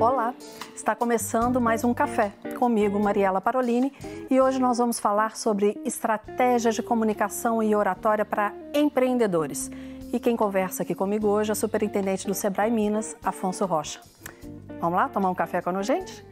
Olá, está começando mais um café comigo, Mariela Parolini, e hoje nós vamos falar sobre estratégias de comunicação e oratória para empreendedores. E quem conversa aqui comigo hoje é o superintendente do Sebrae Minas, Afonso Rocha. Vamos lá tomar um café com a gente?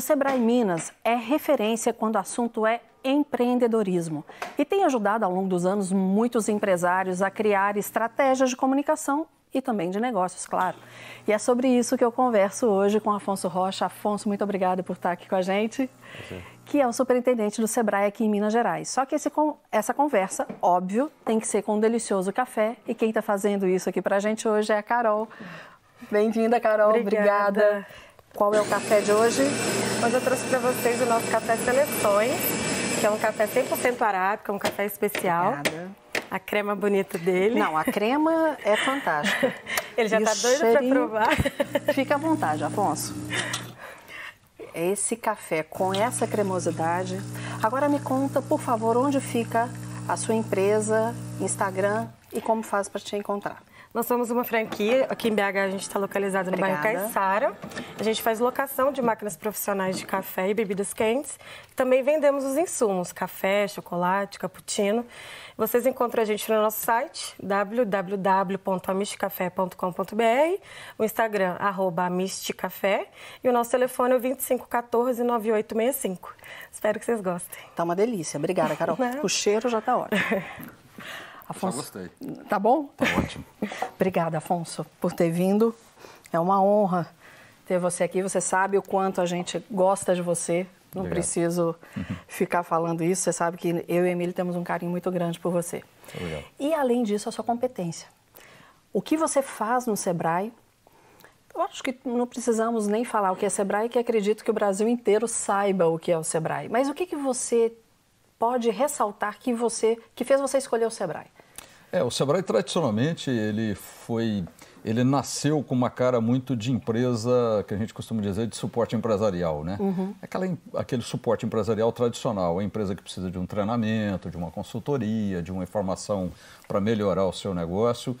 O Sebrae Minas é referência quando o assunto é empreendedorismo e tem ajudado ao longo dos anos muitos empresários a criar estratégias de comunicação e também de negócios, claro. E é sobre isso que eu converso hoje com Afonso Rocha. Afonso, muito obrigada por estar aqui com a gente, que é o superintendente do Sebrae aqui em Minas Gerais. Só que esse, essa conversa, óbvio, tem que ser com um delicioso café e quem está fazendo isso aqui para a gente hoje é a Carol. Bem-vinda, Carol. Obrigada. obrigada. Qual é o café de hoje? Hoje eu trouxe para vocês o nosso café Seleções, que é um café 100% arábico, é um café especial. Obrigada. A crema bonita dele. Não, a crema é fantástica. Ele já está doido para provar. Fica à vontade, Afonso. Esse café com essa cremosidade. Agora me conta, por favor, onde fica a sua empresa, Instagram e como faz para te encontrar. Nós somos uma franquia, aqui em BH a gente está localizado no Obrigada. bairro Caiçara. A gente faz locação de máquinas profissionais de café e bebidas quentes. Também vendemos os insumos, café, chocolate, cappuccino. Vocês encontram a gente no nosso site, www.amisticafé.com.br, o Instagram, arroba amisticafé, e o nosso telefone é o 2514-9865. Espero que vocês gostem. Tá uma delícia. Obrigada, Carol. Não. O cheiro já tá ótimo. Afonso, Já gostei. Tá bom? Tá ótimo. Obrigada, Afonso, por ter vindo. É uma honra ter você aqui. Você sabe o quanto a gente gosta de você. Não Obrigado. preciso ficar falando isso. Você sabe que eu e a Emília temos um carinho muito grande por você. Obrigado. E, além disso, a sua competência. O que você faz no Sebrae, eu acho que não precisamos nem falar o que é Sebrae, que acredito que o Brasil inteiro saiba o que é o Sebrae. Mas o que, que você pode ressaltar que, você, que fez você escolher o Sebrae? É, o Sebrae tradicionalmente ele foi, ele nasceu com uma cara muito de empresa que a gente costuma dizer de suporte empresarial, né? Aquela, aquele suporte empresarial tradicional, a empresa que precisa de um treinamento, de uma consultoria, de uma informação para melhorar o seu negócio.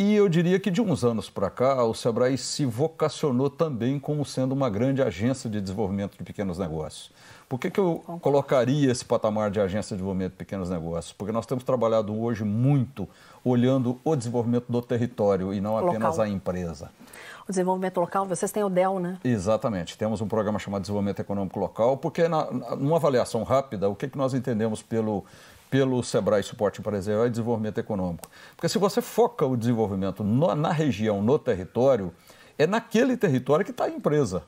E eu diria que de uns anos para cá, o Sebrae se vocacionou também como sendo uma grande agência de desenvolvimento de pequenos negócios. Por que, que eu colocaria esse patamar de agência de desenvolvimento de pequenos negócios? Porque nós temos trabalhado hoje muito olhando o desenvolvimento do território e não apenas Local. a empresa. O desenvolvimento local, vocês têm o DEL, né? Exatamente. Temos um programa chamado Desenvolvimento Econômico Local, porque na- numa avaliação rápida, o que, que nós entendemos pelo, pelo Sebrae Suporte Empresarial e Desenvolvimento Econômico? Porque se você foca o desenvolvimento no- na região, no território, é naquele território que está a empresa.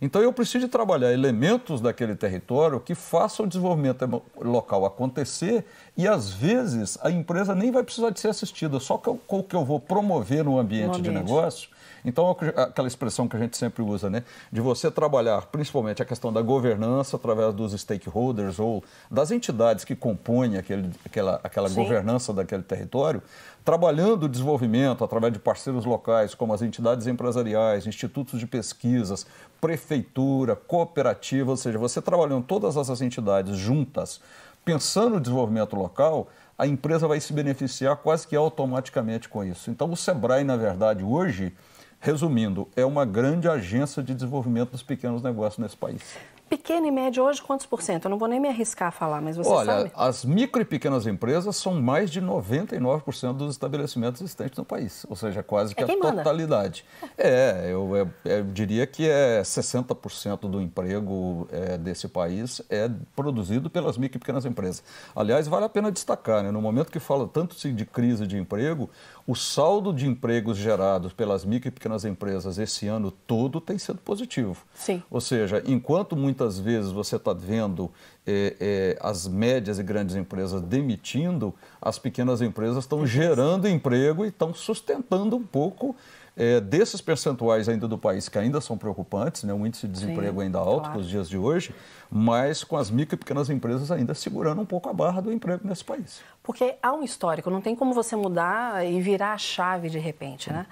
Então eu preciso de trabalhar elementos daquele território que façam o desenvolvimento local acontecer e às vezes a empresa nem vai precisar de ser assistida, só com o que eu vou promover no ambiente, de ambiente. negócio. Então, aquela expressão que a gente sempre usa, né? De você trabalhar principalmente a questão da governança através dos stakeholders ou das entidades que compõem aquele, aquela, aquela Sim. governança daquele território, trabalhando o desenvolvimento através de parceiros locais, como as entidades empresariais, institutos de pesquisas, prefeitura, cooperativa, ou seja, você trabalhando todas essas entidades juntas, pensando no desenvolvimento local, a empresa vai se beneficiar quase que automaticamente com isso. Então, o Sebrae, na verdade, hoje, resumindo, é uma grande agência de desenvolvimento dos pequenos negócios nesse país. Pequeno e médio hoje, quantos por cento? Eu não vou nem me arriscar a falar, mas você Olha, sabe? as micro e pequenas empresas são mais de 99% dos estabelecimentos existentes no país, ou seja, quase que É a manda. totalidade. É, eu, eu- eu diria que é 60% do emprego é, desse país é produzido pelas micro e pequenas empresas. Aliás, vale a pena destacar, né, no momento que fala tanto se de crise de emprego, o saldo de empregos gerados pelas micro e pequenas empresas esse ano todo tem sido positivo. Sim. Ou seja, enquanto muitas vezes você está vendo eh, eh, as médias e grandes empresas demitindo, as pequenas empresas estão gerando emprego e estão sustentando um pouco eh, desses percentuais ainda do país, que ainda são preocupantes, né? um índice de desemprego Sim, ainda alto claro. para os dias de hoje, mas com as micro e pequenas empresas ainda segurando um pouco a barra do emprego nesse país. Porque há um histórico, não tem como você mudar e virar a chave de repente, né?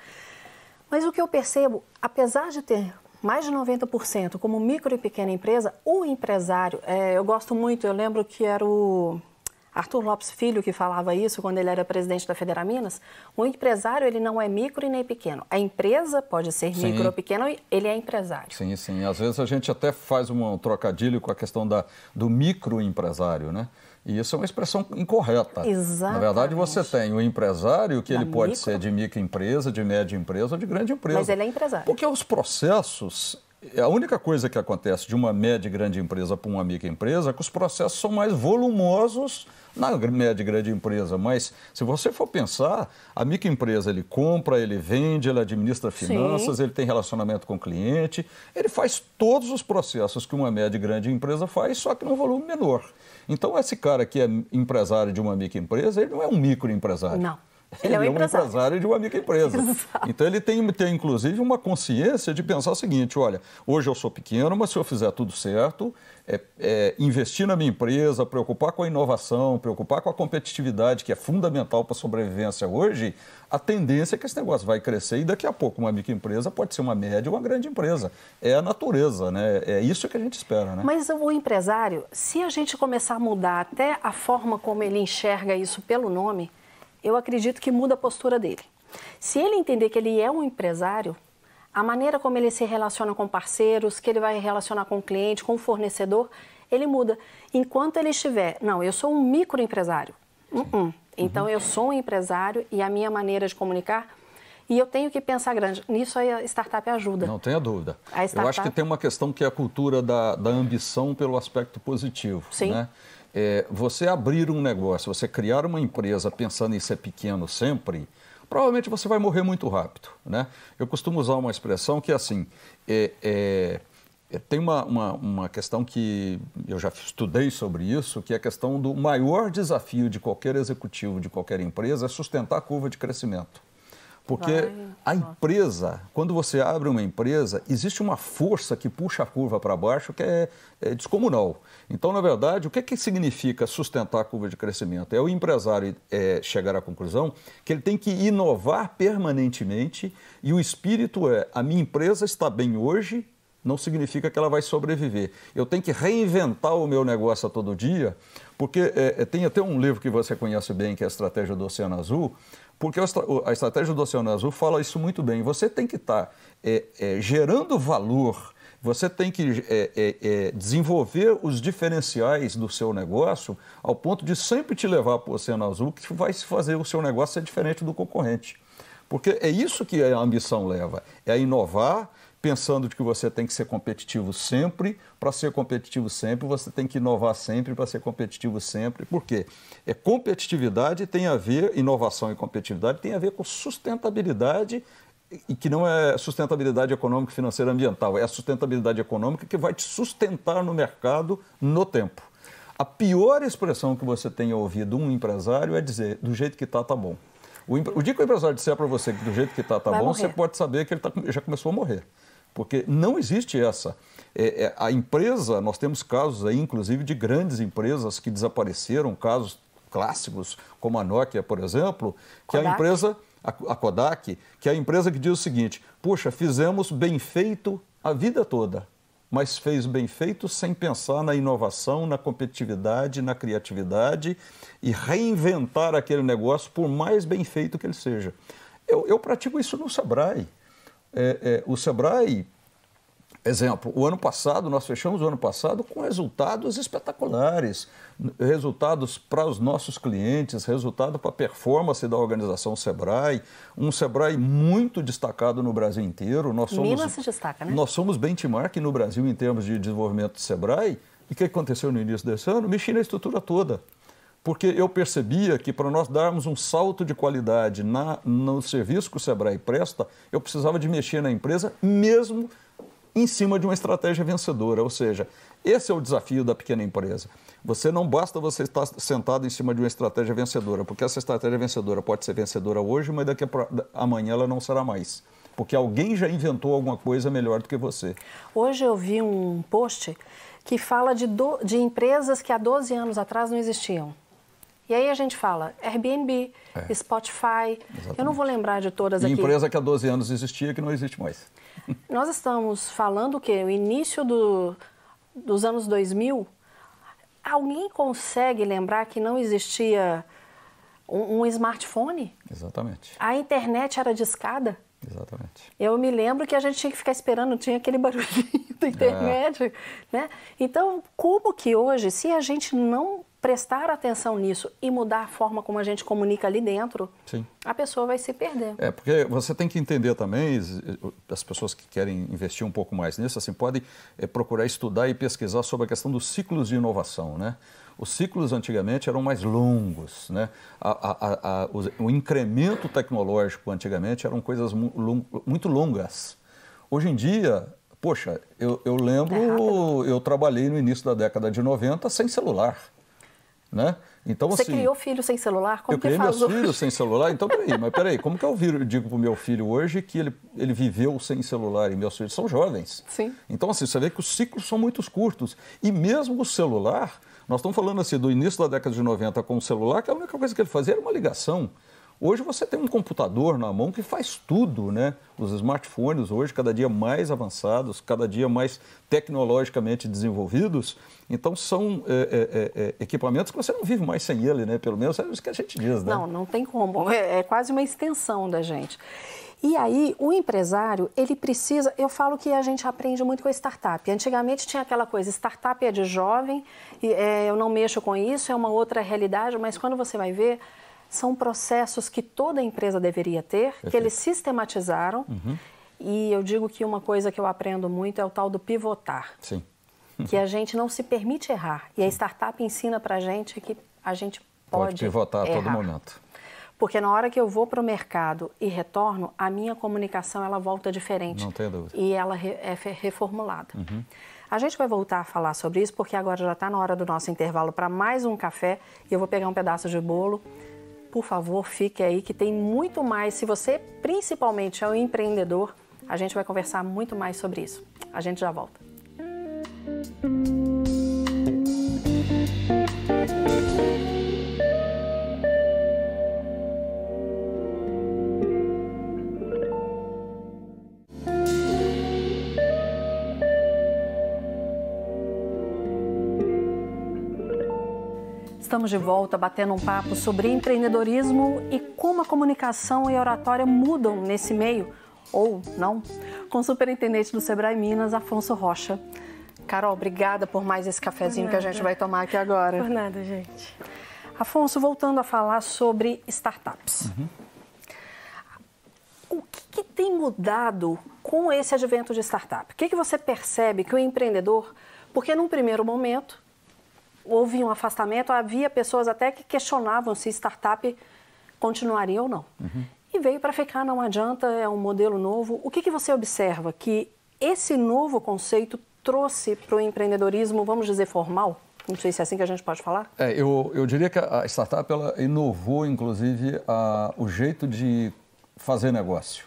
Mas o que eu percebo, apesar de ter mais de 90% como micro e pequena empresa, o empresário, é, eu gosto muito, eu lembro que era o Arthur Lopes Filho que falava isso quando ele era presidente da Federa Minas, o empresário ele não é micro e nem pequeno. A empresa pode ser sim. micro ou pequeno, ele é empresário. Sim, sim. Às vezes a gente até faz um trocadilho com a questão da, do microempresário, né? E isso é uma expressão incorreta. Exatamente. Na verdade, você tem o empresário, que da ele pode micro... ser de microempresa, de média empresa ou de grande empresa. Mas ele é empresário. Porque os processos, a única coisa que acontece de uma média e grande empresa para uma microempresa é que os processos são mais volumosos na média e grande empresa. Mas se você for pensar, a microempresa ele compra, ele vende, ele administra finanças, Sim. ele tem relacionamento com o cliente, ele faz todos os processos que uma média e grande empresa faz, só que num volume menor. Então, esse cara que é empresário de uma microempresa, ele não é um microempresário. Não. Ele, ele é, um, é empresário. empresário de uma microempresa. Exato. Então ele tem, tem, inclusive, uma consciência de pensar o seguinte: olha, hoje eu sou pequeno, mas se eu fizer tudo certo, é, é, investir na minha empresa, preocupar com a inovação, preocupar com a competitividade, que é fundamental para a sobrevivência hoje, a tendência é que esse negócio vai crescer e daqui a pouco uma microempresa pode ser uma média ou uma grande empresa. É a natureza, né? É isso que a gente espera, né? Mas o empresário, se a gente começar a mudar até a forma como ele enxerga isso pelo nome, eu acredito que muda a postura dele. Se ele entender que ele é um empresário, a maneira como ele se relaciona com parceiros, que ele vai relacionar com o cliente, com o fornecedor, ele muda. Enquanto ele estiver, não, eu sou um microempresário. Uh -uh. Então, uhum. eu sou um empresário e a minha maneira de comunicar e eu tenho que pensar grande. Nisso a startup ajuda. Não tenha dúvida. Startup... Eu acho que tem uma questão que é a cultura da, da ambição pelo aspecto positivo. Sim. Né? É, você abrir um negócio, você criar uma empresa pensando em ser pequeno sempre, provavelmente você vai morrer muito rápido. Né? Eu costumo usar uma expressão que é assim: é, é, é, tem uma, uma, uma, questão que eu já estudei sobre isso, que é a questão do maior desafio de qualquer executivo de qualquer empresa é sustentar a curva de crescimento. Porque Vai. a empresa, quando você abre uma empresa, existe uma força que puxa a curva para baixo que é, é, descomunal. Então, na verdade, o que, que significa sustentar a curva de crescimento? É o empresário é, chegar à conclusão que ele tem que inovar permanentemente e o espírito é: a minha empresa está bem hoje, não significa que ela vai sobreviver. Eu tenho que reinventar o meu negócio a todo dia, porque é, é tem até um livro que você conhece bem, que é a Estratégia do Oceano Azul, porque a estratégia do Oceano Azul fala isso muito bem. Você tem que estar tá, é, é, gerando valor, você tem que é, é, é, desenvolver os diferenciais do seu negócio ao ponto de sempre te levar para o Oceano Azul, que vai fazer o seu negócio ser diferente do concorrente. Porque é isso que a ambição leva, é inovar, pensando de que você tem que ser competitivo sempre. Para ser competitivo sempre, você tem que inovar sempre para ser competitivo sempre. Por quê? É, competitividade tem a ver, inovação e competitividade tem a ver com sustentabilidade e que não é sustentabilidade econômica, financeira, ambiental, é a sustentabilidade econômica que vai te sustentar no mercado no tempo. A pior expressão que você tenha ouvido um empresário é dizer, do jeito que está, tá bom. O, dia que o empresário disser para você que do jeito que está, tá, tá bom, morrer. você pode saber que ele tá, já começou a morrer porque não existe essa. É, é, a empresa, nós temos casos aí, inclusive, de grandes empresas que desapareceram, casos clássicos, como a Nokia, por exemplo, que Kodak. a empresa, a, a Kodak, que é a empresa que diz o seguinte: puxa, fizemos bem feito a vida toda, mas fez bem feito sem pensar na inovação, na competitividade, na criatividade e reinventar aquele negócio, por mais bem feito que ele seja. Eu, eu pratico isso no Sebrae é, é, o Sebrae, exemplo, o ano passado, nós fechamos o ano passado com resultados espetaculares, resultados para os nossos clientes, resultado para a performance da organização Sebrae, um Sebrae muito destacado no Brasil inteiro. Nós somos, Minas se destaca, né? Nós somos benchmark no Brasil em termos de desenvolvimento de Sebrae. E o que aconteceu no início desse ano? Mexi na estrutura toda porque eu percebia que para nós darmos um salto de qualidade na, no serviço que o Sebrae presta, eu precisava de mexer na empresa mesmo em cima de uma estratégia vencedora. Ou seja, esse é o desafio da pequena empresa. Você não basta você estar sentado em cima de uma estratégia vencedora, porque essa estratégia vencedora pode ser vencedora hoje, mas daqui a amanhã ela não será mais. Porque alguém já inventou alguma coisa melhor do que você. Hoje eu vi um post que fala de, do, de empresas que há 12 anos atrás não existiam E aí a gente fala Airbnb, é. Spotify, Exatamente. eu não vou lembrar de todas e aqui. empresa que há 12 anos existia que não existe mais. Nós estamos falando que o início do, dos anos 2000, alguém consegue lembrar que não existia um, um smartphone? Exatamente. A internet era discada? Exatamente. Eu me lembro que a gente tinha que ficar esperando, tinha aquele barulhinho da internet, é. né? Então, como que hoje, se a gente não prestar atenção nisso e mudar a forma como a gente comunica ali dentro, Sim. a pessoa vai se perder. É, porque você tem que entender também, as pessoas que querem investir um pouco mais nisso, assim, podem é, procurar estudar e pesquisar sobre a questão dos ciclos de inovação, né? Os ciclos antigamente eram mais longos, né? A, a, a, o, o, incremento tecnológico antigamente eram coisas mu muito longas. Hoje em dia, poxa, eu, eu lembro, é eu trabalhei no início da década de 90 sem celular. Né? Então, Você assim, criou filho sem celular? Como eu criei meus filhos sem celular, então peraí, mas peraí, como que eu digo para o meu filho hoje que ele, ele viveu sem celular e meus filhos são jovens? Sim. Então, assim, você vê que os ciclos são muito curtos. E mesmo o celular, nós estamos falando assim do início da década de 90 com o celular, que a única coisa que ele fazia era uma ligação. Hoje você tem um computador na mão que faz tudo, né? Os smartphones hoje cada dia mais avançados, cada dia mais tecnologicamente desenvolvidos. Então são é, é, é, equipamentos que você não vive mais sem ele, né? Pelo menos é isso que a gente diz, né? Não, não tem como. É, é quase uma extensão da gente. E aí, o empresário, ele precisa. Eu falo que a gente aprende muito com a startup. Antigamente tinha aquela coisa: startup é de jovem, é, eu não mexo com isso, é uma outra realidade, mas quando você vai ver, são processos que toda empresa deveria ter, Perfeito. que eles sistematizaram. Uhum. E eu digo que uma coisa que eu aprendo muito é o tal do pivotar. Sim. que a gente não se permite errar. E a startup ensina para a gente que a gente pode, pode pivotar errar. a todo momento. Porque na hora que eu vou para o mercado e retorno, a minha comunicação ela volta diferente. Não tem dúvida. E ela é reformulada. Uhum. A gente vai voltar a falar sobre isso porque agora já está na hora do nosso intervalo para mais um café e eu vou pegar um pedaço de bolo por favor, fique aí que tem muito mais. Se você principalmente é um empreendedor, a gente vai conversar muito mais sobre isso. A gente já volta. Estamos de volta batendo um papo sobre empreendedorismo e como a comunicação e a oratória mudam nesse meio, ou não, com o superintendente do Sebrae Minas, Afonso Rocha. Carol, obrigada por mais esse cafezinho que a gente vai tomar aqui agora. Por nada, gente. Afonso, voltando a falar sobre startups. Uhum. O que, que, tem mudado com esse advento de startup? O que, que você percebe que o empreendedor, porque num primeiro momento houve um afastamento, havia pessoas até que questionavam se startup continuaria ou não. Uhum. E veio para ficar, não adianta, é um modelo novo. O que, que você observa que esse novo conceito trouxe para o empreendedorismo, vamos dizer, formal? Não sei se é assim que a gente pode falar. É, eu, eu diria que a startup ela inovou, inclusive, a, o jeito de fazer negócio.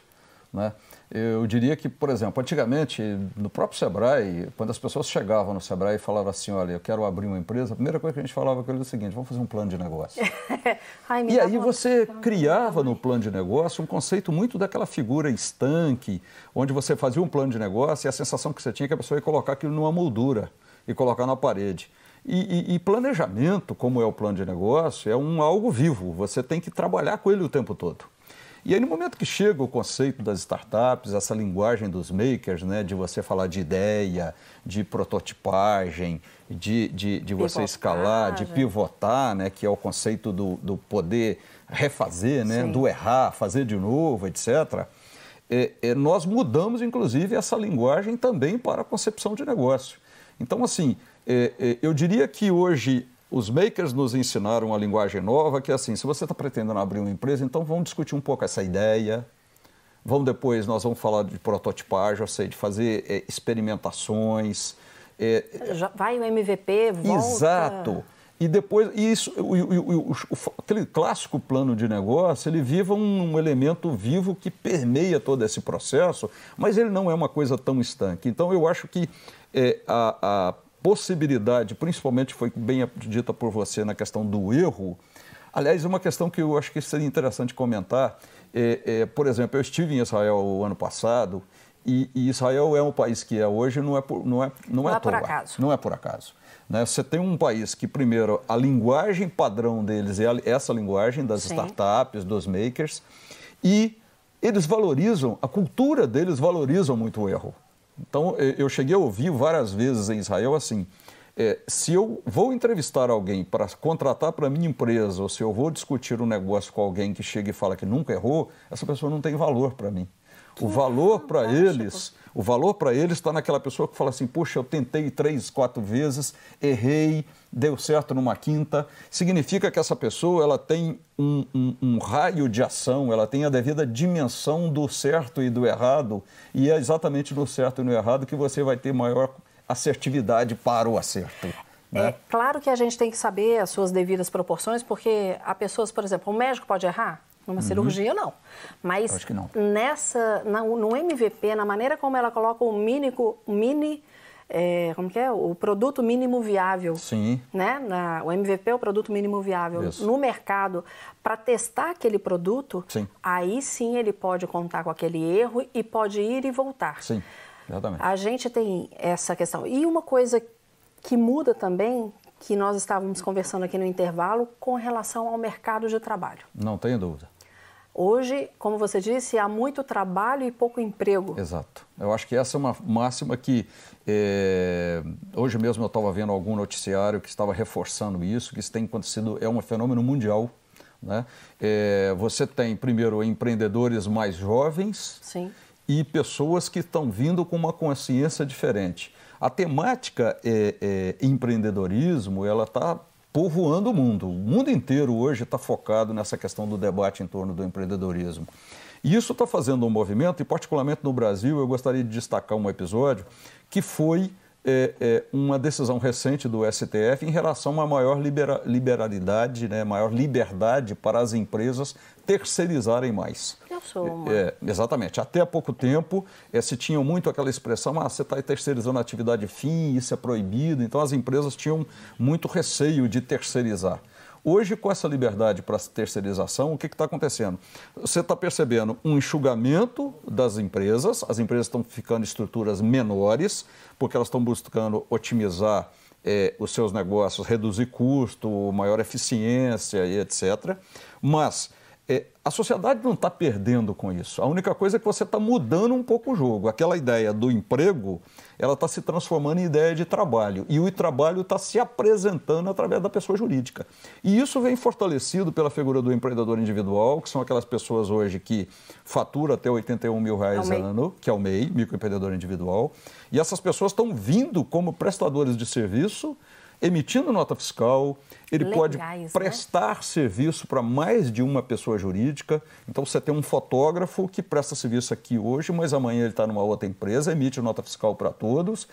Né? Eu diria que, por exemplo, antigamente, no próprio Sebrae, quando as pessoas chegavam no Sebrae e falavam assim, olha, eu quero abrir uma empresa, a primeira coisa que a gente falava com eles é o seguinte, vamos fazer um plano de negócio. Ai, e aí você criava no plano de negócio um conceito muito daquela figura estanque, onde você fazia um plano de negócio e a sensação que você tinha é que a pessoa ia colocar aquilo numa moldura e colocar na parede. E, e, e, planejamento, como é o plano de negócio, é um algo vivo. Você tem que trabalhar com ele o tempo todo. E aí, no momento que chega o conceito das startups, essa linguagem dos makers, né, de você falar de ideia, de prototipagem, de, de, de você escalar, de pivotar, né, que é o conceito do, do poder refazer, né, do errar, fazer de novo, etc., é, é, nós mudamos, inclusive, essa linguagem também para a concepção de negócio. Então, assim, é, é eu diria que hoje os makers nos ensinaram uma linguagem nova, que é assim, se você está pretendendo abrir uma empresa, então vamos discutir um pouco essa ideia, vamos depois, nós vamos falar de prototipagem, ou seja, de fazer é, experimentações. É, vai o MVP, volta... Exato. E depois, isso, o, o, o, aquele clássico plano de negócio, ele viva um, um, elemento vivo que permeia todo esse processo, mas ele não é uma coisa tão estanque. Então, eu acho que é, a, a possibilidade, principalmente foi bem dita por você na questão do erro, Aliás, uma questão que eu acho que seria interessante comentar, é, é, por exemplo, eu estive em Israel o ano passado e, e, Israel é um país que é hoje, não é por, não é, não, não é, é por acaso. Não é por acaso. Né? Você tem um país que, primeiro, a linguagem padrão deles é essa linguagem das Sim. startups, dos makers, e eles valorizam, a cultura deles valorizam muito o erro. Então, eu cheguei a ouvir várias vezes em Israel assim: é, se eu vou entrevistar alguém para contratar para minha empresa, ou se eu vou discutir um negócio com alguém que chega e fala que nunca errou, essa pessoa não tem valor para mim. O valor para eles, o valor para eles está naquela pessoa que fala assim, puxa, eu tentei três, quatro vezes, errei, deu certo numa quinta. Significa que essa pessoa ela tem um, um, um raio de ação, ela tem a devida dimensão do certo e do errado, e é exatamente no certo e no errado que você vai ter maior assertividade para o acerto. Né? É claro que a gente tem que saber as suas devidas proporções, porque há pessoas, por exemplo, o médico pode errar? Numa uhum. cirurgia, não. Mas não. nessa, na, no MVP, na maneira como ela coloca o mini, mini é, como que é? O produto mínimo viável. Sim. Né? Na, o MVP é o produto mínimo viável. Isso. No mercado, para testar aquele produto, sim. aí sim ele pode contar com aquele erro e pode ir e voltar. Sim, exatamente. A gente tem essa questão. E uma coisa que muda também, que nós estávamos conversando aqui no intervalo, com relação ao mercado de trabalho. Não tenho dúvida. Hoje, como você disse, há muito trabalho e pouco emprego. Exato. Eu acho que essa é uma máxima que é... hoje mesmo eu estava vendo algum noticiário que estava reforçando isso, que isso tem acontecido, é um fenômeno mundial. Né? É... você tem, primeiro, empreendedores mais jovens Sim. e pessoas que estão vindo com uma consciência diferente. A temática é, é empreendedorismo, ela está povoando o mundo. O mundo inteiro hoje está focado nessa questão do debate em torno do empreendedorismo. E isso está fazendo um movimento, e particularmente no Brasil, eu gostaria de destacar um episódio que foi é, é, uma decisão recente do STF em relação a maior libera liberalidade, né, maior liberdade para as empresas terceirizarem mais. Eu sou uma. É, exatamente. Até há pouco tempo é, se tinha muito aquela expressão, ah, você está terceirizando a atividade fim, isso é proibido. Então as empresas tinham muito receio de terceirizar. Hoje, com essa liberdade para terceirização, o que está acontecendo? Você está percebendo um enxugamento das empresas, as empresas estão ficando estruturas menores, porque elas estão buscando otimizar é, os seus negócios, reduzir custo, maior eficiência e etc. Mas é, a sociedade não está perdendo com isso. A única coisa é que você está mudando um pouco o jogo. Aquela ideia do emprego, ela está se transformando em ideia de trabalho. E o trabalho está se apresentando através da pessoa jurídica. E isso vem fortalecido pela figura do empreendedor individual, que são aquelas pessoas hoje que faturam até 81 mil reais é ano, que é o MEI, microempreendedor individual. E essas pessoas estão vindo como prestadores de serviço emitindo nota fiscal, ele Legais, pode né? prestar né? serviço para mais de uma pessoa jurídica. Então você tem um fotógrafo que presta serviço aqui hoje, mas amanhã ele está numa outra empresa, emite nota fiscal para todos,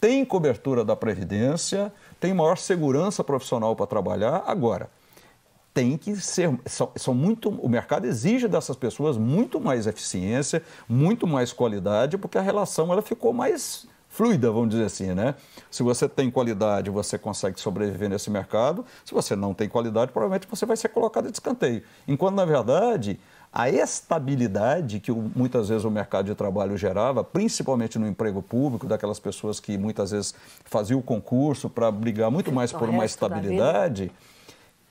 tem cobertura da Previdência, tem maior segurança profissional para trabalhar. Agora, tem que ser, são, são, muito, o mercado exige dessas pessoas muito mais eficiência, muito mais qualidade, porque a relação ela ficou mais fluida, vamos dizer assim, né? Se você tem qualidade, você consegue sobreviver nesse mercado. Se você não tem qualidade, provavelmente você vai ser colocado de escanteio. Enquanto, na verdade, a estabilidade que muitas vezes o mercado de trabalho gerava, principalmente no emprego público, daquelas pessoas que muitas vezes faziam o concurso para brigar muito mais por uma estabilidade,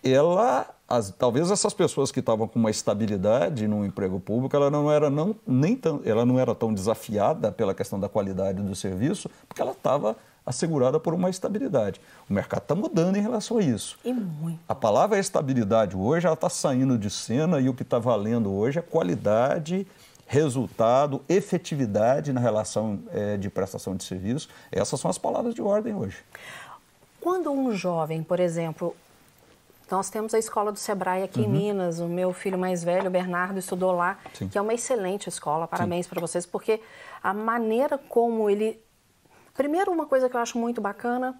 ela as, talvez essas pessoas que estavam com uma estabilidade no emprego público, ela não era não, nem tão, ela não era tão desafiada pela questão da qualidade do serviço, porque ela estava assegurada por uma estabilidade. O mercado está mudando em relação a isso. E muito. A palavra estabilidade hoje ela está saindo de cena e o que está valendo hoje é qualidade, resultado, efetividade na relação é, de prestação de serviço. Essas são as palavras de ordem hoje. Quando um jovem, por exemplo, nós temos a escola do Sebrae aqui uhum. em Minas. O meu filho mais velho, Bernardo, estudou lá, Sim. que é uma excelente escola. Parabéns para vocês, porque a maneira como ele. Primeiro, uma coisa que eu acho muito bacana,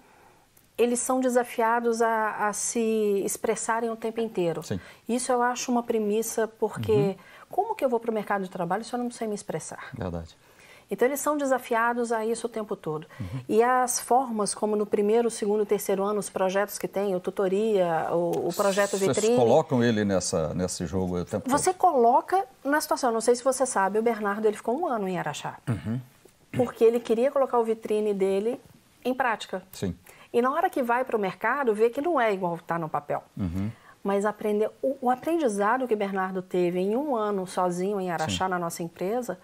eles são desafiados a, a se expressarem o tempo inteiro. Sim. Isso eu acho uma premissa, porque uhum. como que eu vou para o mercado de trabalho se eu não sei me expressar? Verdade. Então, eles são desafiados a isso o tempo todo. Uhum. E as formas, como no primeiro, segundo, terceiro ano, os projetos que tem, o tutoria, o, o projeto vitrine... Vocês colocam ele nessa, nesse jogo o tempo Você todo? coloca na situação. Não sei se você sabe, o Bernardo ele ficou um ano em Araxá. Uhum. Porque ele queria colocar o vitrine dele em prática. Sim. E na hora que vai para o mercado, vê que não é igual estar tá no papel. Uhum. Mas aprender, o, aprendizado que Bernardo teve em um ano sozinho em Araxá, Sim. na nossa empresa,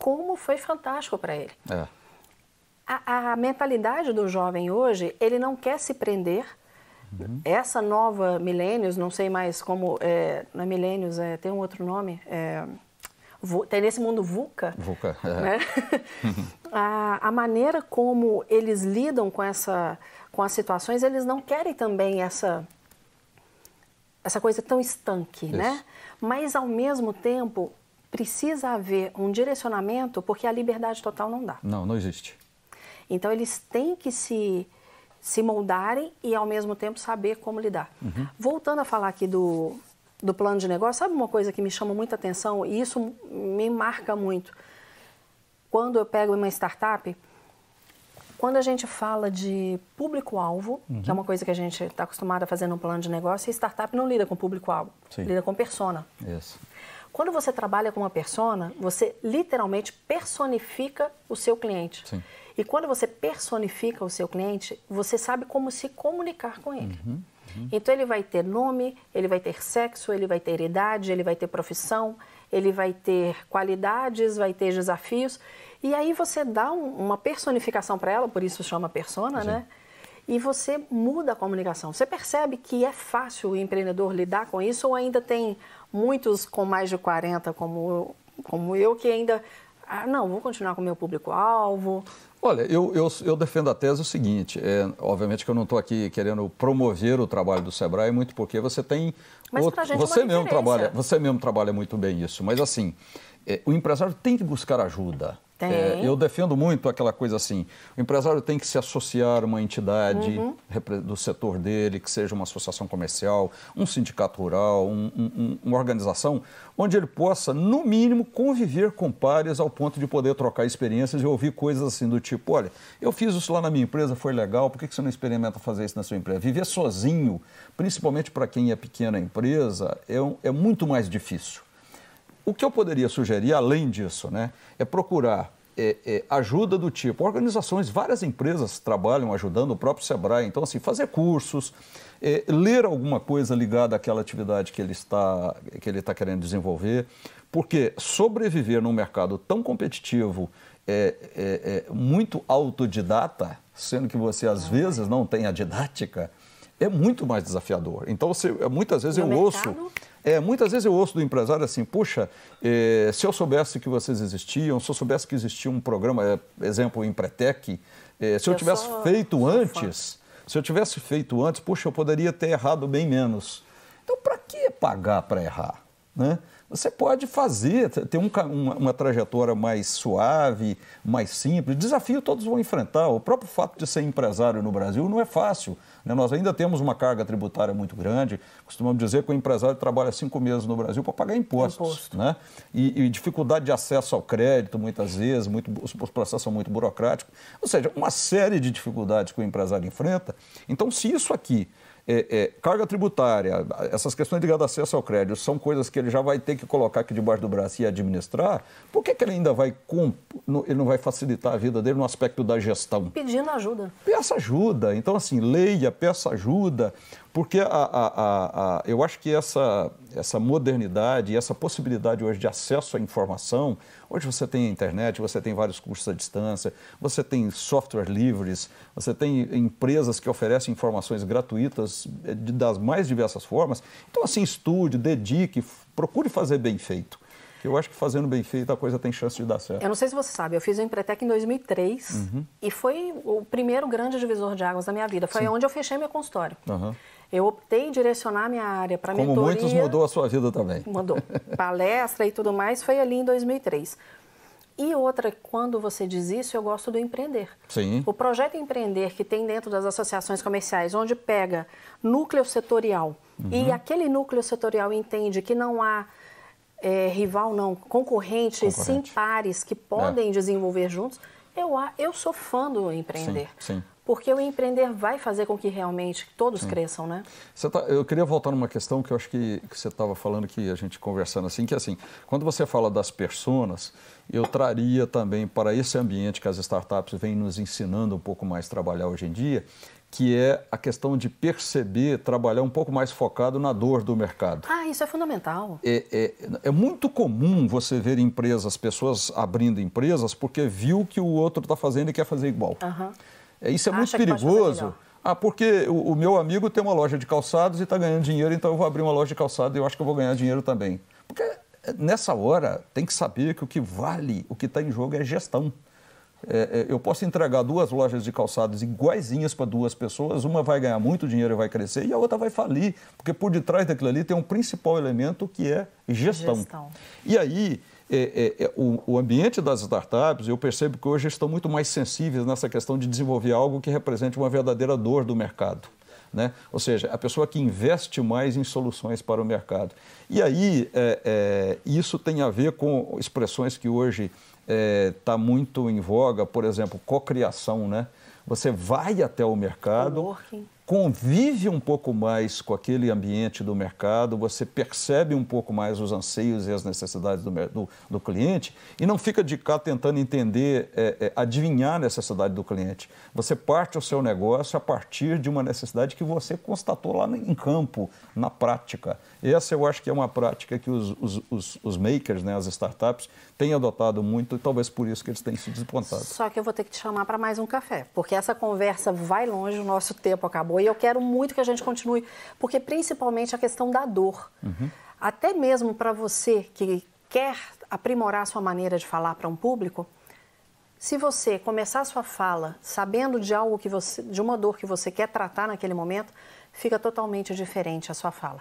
como foi fantástico para ele. É. A, a, mentalidade do jovem hoje, ele não quer se prender. Uhum. Essa nova milênios, não sei mais como, é, não é milênios, é, tem um outro nome, é, tem nesse mundo VUCA. VUCA, é. Né? a, a maneira como eles lidam com essa com as situações, eles não querem também essa essa coisa tão estanque, né? Isso. né? Mas ao mesmo tempo precisa haver um direcionamento porque a liberdade total não dá. Não, não existe. Então eles têm que se se moldarem e ao mesmo tempo saber como lidar. Uhum. Voltando a falar aqui do, do plano de negócio, sabe uma coisa que me chama muita atenção e isso me marca muito? Quando eu pego uma startup, quando a gente fala de público-alvo, uhum. que é uma coisa que a gente está acostumado a fazer no plano de negócio, a startup não lida com público-alvo, lida com persona. Isso. Quando você trabalha com uma persona, você literalmente personifica o seu cliente. Sim. E quando você personifica o seu cliente, você sabe como se comunicar com ele. Uhum. Uhum. Então ele vai ter nome, ele vai ter sexo, ele vai ter idade, ele vai ter profissão, ele vai ter qualidades, vai ter desafios. E aí você dá um, uma personificação para ela, por isso chama persona, Sim. né? E você muda a comunicação. Você percebe que é fácil o empreendedor lidar com isso ou ainda tem muitos com mais de 40 como, como eu que ainda ah, não, vou continuar com o meu público-alvo. Olha, eu, eu, eu, defendo a tese o seguinte, é, obviamente que eu não estou aqui querendo promover o trabalho do Sebrae, muito porque você tem... Mas outro, gente é você é mesmo trabalha Você mesmo trabalha muito bem isso, mas assim, é, o empresário tem que buscar ajuda. É, eu defendo muito aquela coisa assim: o empresário tem que se associar a uma entidade uhum. do setor dele, que seja uma associação comercial, um sindicato rural, um, um, uma organização, onde ele possa, no mínimo, conviver com pares ao ponto de poder trocar experiências e ouvir coisas assim do tipo: olha, eu fiz isso lá na minha empresa, foi legal, por que você não experimenta fazer isso na sua empresa? Viver sozinho, principalmente para quem é pequena empresa, é, é muito mais difícil. O que eu poderia sugerir, além disso, né, é procurar é, é, ajuda do tipo, organizações, várias empresas trabalham ajudando, o próprio Sebrae, então assim, fazer cursos, é, ler alguma coisa ligada àquela atividade que ele está, que ele está querendo desenvolver, porque sobreviver num mercado tão competitivo, é, é, é muito autodidata, sendo que você às vezes não tem a didática, é muito mais desafiador. Então, você, muitas vezes no eu mercado? ouço é, muitas vezes eu ouço do empresário assim, puxa, eh, se eu soubesse que vocês existiam, se eu soubesse que existia um programa, é, exemplo, Empretec, eh, se eu, eu tivesse sou, feito sou antes, fã. se eu tivesse feito antes, puxa, eu poderia ter errado bem menos. Então, para que pagar para errar? Né? Você pode fazer, ter um, uma, uma, trajetória mais suave, mais simples. Desafio todos vão enfrentar. O próprio fato de ser empresário no Brasil não é fácil. Né? Nós ainda temos uma carga tributária muito grande. Costumamos dizer que o empresário trabalha cinco meses no Brasil para pagar impostos. Imposto. Né? E, e, dificuldade de acesso ao crédito, muitas vezes, muito, os processos são muito burocráticos. Ou seja, uma série de dificuldades que o empresário enfrenta. Então, se isso aqui é, é, carga tributária, essas questões ligadas ao acesso ao crédito, são coisas que ele já vai ter que colocar aqui debaixo do braço e administrar, por que, que ele ainda vai, ele não vai facilitar a vida dele no aspecto da gestão? Pedindo ajuda. Peça ajuda. Então, assim, leia, peça ajuda. Porque a, a, a, eu acho que essa, essa modernidade essa possibilidade hoje de acesso à informação, hoje você tem internet, você tem vários cursos à distância, você tem software livres, você tem empresas que oferecem informações gratuitas eh, das mais diversas formas. Então, assim, estude, dedique, procure fazer bem feito. Eu acho que fazendo bem feito a coisa tem chance de dar certo. Eu não sei se você sabe, eu fiz o Empretec em 2003 uhum. e foi o primeiro grande divisor de águas da minha vida. Foi Sim. onde eu fechei meu consultório. Uhum. Eu optei em direcionar minha área para mentoria. Como muitos mudou a sua vida também. Mudou. Palestra e tudo mais foi ali em 2003. E outra, quando você diz isso, eu gosto do empreender. Sim. O projeto empreender que tem dentro das associações comerciais, onde pega núcleo setorial uhum. e aquele núcleo setorial entende que não há é, rival não, concorrentes, Concorrente. sim pares que podem É. desenvolver juntos, eu, eu sou fã do empreender. Sim, sim. Porque o empreender vai fazer com que realmente todos cresçam, né? Tá- eu queria voltar numa questão que eu acho que, que você estava falando que a gente conversando assim, que assim, quando você fala das personas, eu traria também para esse ambiente que as startups vêm nos ensinando um pouco mais a trabalhar hoje em dia, que é a questão de perceber, trabalhar um pouco mais focado na dor do mercado. Ah, isso é fundamental. É, é, é muito comum você ver empresas, pessoas abrindo empresas porque viu que o outro está fazendo e quer fazer igual. Aham. É, isso é muito Acha fazer perigoso. Ah, porque o, o meu amigo tem uma loja de calçados e está ganhando dinheiro, então eu vou abrir uma loja de calçados e eu acho que eu vou ganhar dinheiro também. Porque é, nessa hora tem que saber que o que vale, o que está em jogo é gestão. É, é, eu posso entregar duas lojas de calçados iguaizinhas para duas pessoas, uma vai ganhar muito dinheiro e vai crescer e a outra vai falir, porque por detrás daquilo ali tem um principal elemento que é gestão. Gestão. E aí, é, é, é, o, o ambiente das startups, eu percebo que hoje estão muito mais sensíveis nessa questão de desenvolver algo que represente uma verdadeira dor do mercado. Né? Ou seja, a pessoa que investe mais em soluções para o mercado. E aí, é, isso tem a ver com expressões que hoje está muito em voga, por exemplo, cocriação. Né? Você vai até o mercado. Convive um pouco mais com aquele ambiente do mercado, você percebe um pouco mais os anseios e as necessidades do, do- do cliente e não fica de cá tentando entender, é, é, adivinhar a necessidade do cliente. Você parte o seu negócio a partir de uma necessidade que você constatou lá em campo, na prática. Essa eu acho que é uma prática que os, os- os- os makers, né, as startups, têm adotado muito e talvez por isso que eles têm se despontado. Só que eu vou ter que te chamar para mais um café, porque essa conversa vai longe, o nosso tempo acabou e eu quero muito que a gente continue, porque principalmente a questão da dor. Até mesmo para você que quer aprimorar a sua maneira de falar para um público, se você começar a sua fala sabendo de algo que você, de uma dor que você quer tratar naquele momento, fica totalmente diferente a sua fala.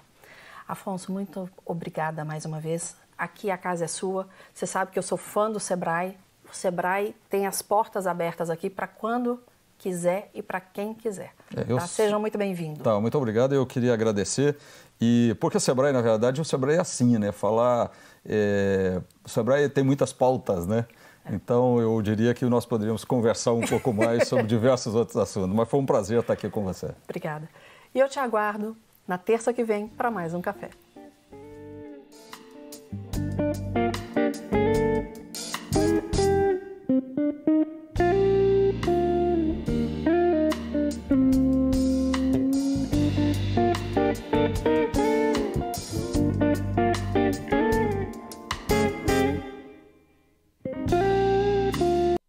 Afonso, muito obrigada mais uma vez. Aqui a casa é sua. Você sabe que eu sou fã do Sebrae. O Sebrae tem as portas abertas aqui para quando quiser e para quem quiser. É, tá? Sejam muito bem-vindos. Tá, muito obrigado. Eu queria agradecer. E porque o Sebrae, na verdade, o Sebrae é assim, né? Falar. é, O Sebrae tem muitas pautas, né? Então eu diria que nós poderíamos conversar um pouco mais sobre diversos outros assuntos. Mas foi um prazer estar aqui com você. Obrigada. E eu te aguardo na terça que vem para mais um café.